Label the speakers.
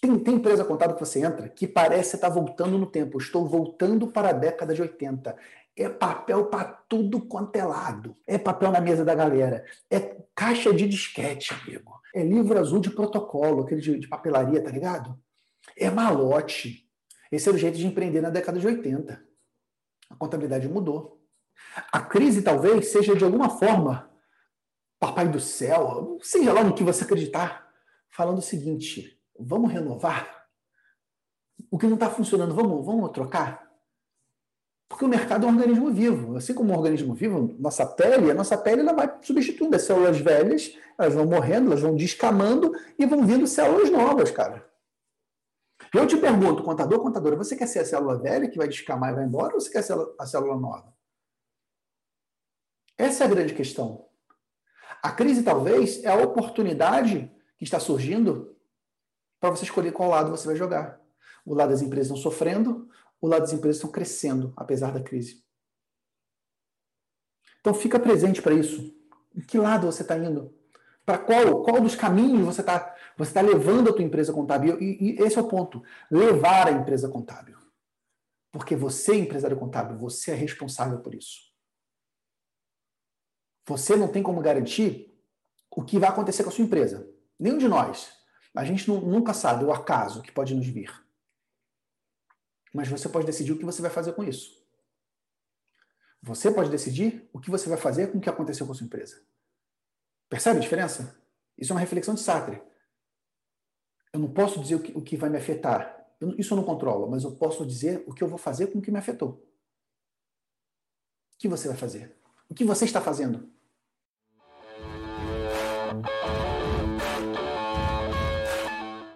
Speaker 1: tem, tem empresa contábil que você entra que parece estar tá voltando no tempo. Estou voltando para a década de 80. É papel para tudo quanto é lado. É papel na mesa da galera. É caixa de disquete, amigo. É livro azul de protocolo, aquele de, de papelaria, tá ligado? É malote. Esse era o jeito de empreender na década de 80. A contabilidade mudou. A crise talvez seja de alguma forma, papai do céu, seja lá no que você acreditar, falando o seguinte: vamos renovar? O que não está funcionando, vamos, vamos trocar? Porque o mercado é um organismo vivo. Assim como um organismo vivo, nossa pele, a nossa pele ela vai substituindo as células velhas, elas vão morrendo, elas vão descamando e vão vindo células novas, cara. Eu te pergunto, contador, contadora, você quer ser a célula velha que vai descamar e vai embora ou você quer ser a célula nova? Essa é a grande questão. A crise, talvez, é a oportunidade que está surgindo para você escolher qual lado você vai jogar. O lado das empresas estão sofrendo, o lado das empresas estão crescendo, apesar da crise. Então, fica presente para isso. Em que lado você está indo? Para qual, qual dos caminhos você está você tá levando a tua empresa contábil? E, e esse é o ponto. Levar a empresa contábil. Porque você, empresário contábil, você é responsável por isso. Você não tem como garantir o que vai acontecer com a sua empresa. Nenhum de nós. A gente nunca sabe o acaso que pode nos vir. Mas você pode decidir o que você vai fazer com isso. Você pode decidir o que você vai fazer com o que aconteceu com a sua empresa. Percebe a diferença? Isso é uma reflexão de Sartre. Eu não posso dizer o que, vai me afetar. Isso eu não controlo, mas eu posso dizer o que eu vou fazer com o que me afetou. O que você vai fazer? O que você está fazendo?